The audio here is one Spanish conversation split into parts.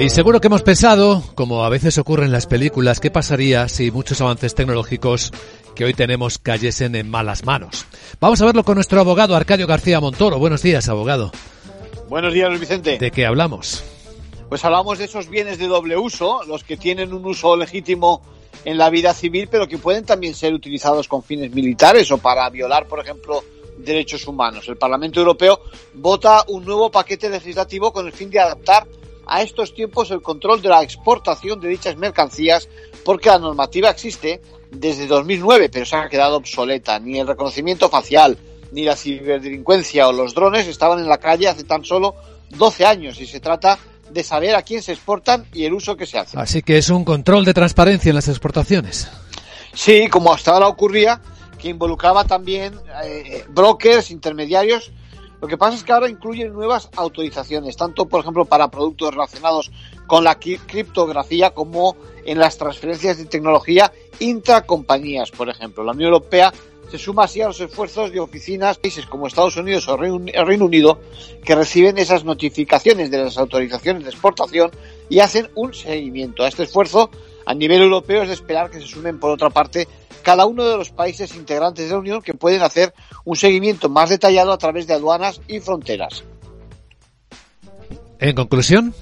Y seguro que hemos pensado, como a veces ocurre en las películas, qué pasaría si muchos avances tecnológicos que hoy tenemos cayesen en malas manos. Vamos a verlo con nuestro abogado Arcadio García Montoro. Buenos días, abogado. Buenos días, Luis Vicente. ¿De qué hablamos? Pues hablamos de esos bienes de doble uso, los que tienen un uso legítimo en la vida civil, pero que pueden también ser utilizados con fines militares o para violar, por ejemplo, derechos humanos. El Parlamento Europeo vota un nuevo paquete legislativo con el fin de adaptar a estos tiempos el control de la exportación de dichas mercancías porque la normativa existe desde 2009 pero se ha quedado obsoleta. Ni el reconocimiento facial, ni la ciberdelincuencia o los drones estaban en la calle hace tan solo 12 años y se trata de saber a quién se exportan y el uso que se hace. Así que es un control de transparencia en las exportaciones. Sí, como hasta ahora ocurría, que involucraba también eh, brokers, intermediarios. Lo que pasa es que ahora incluyen nuevas autorizaciones, tanto, por ejemplo, para productos relacionados con la criptografía como en las transferencias de tecnología intracompañías, por ejemplo. La Unión Europea se suma así a los esfuerzos de oficinas países como Estados Unidos o Reino Unido que reciben esas notificaciones de las autorizaciones de exportación y hacen un seguimiento. A este esfuerzo a nivel europeo es de esperar que se sumen, por otra parte, cada uno de los países integrantes de la Unión que pueden hacer un seguimiento más detallado a través de aduanas y fronteras. En conclusión.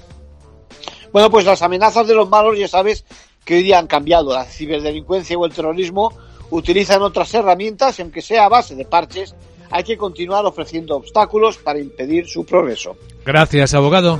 Bueno, pues las amenazas de los malos ya sabes que hoy día han cambiado. La ciberdelincuencia o el terrorismo utilizan otras herramientas y aunque sea a base de parches, hay que continuar ofreciendo obstáculos para impedir su progreso. Gracias, abogado.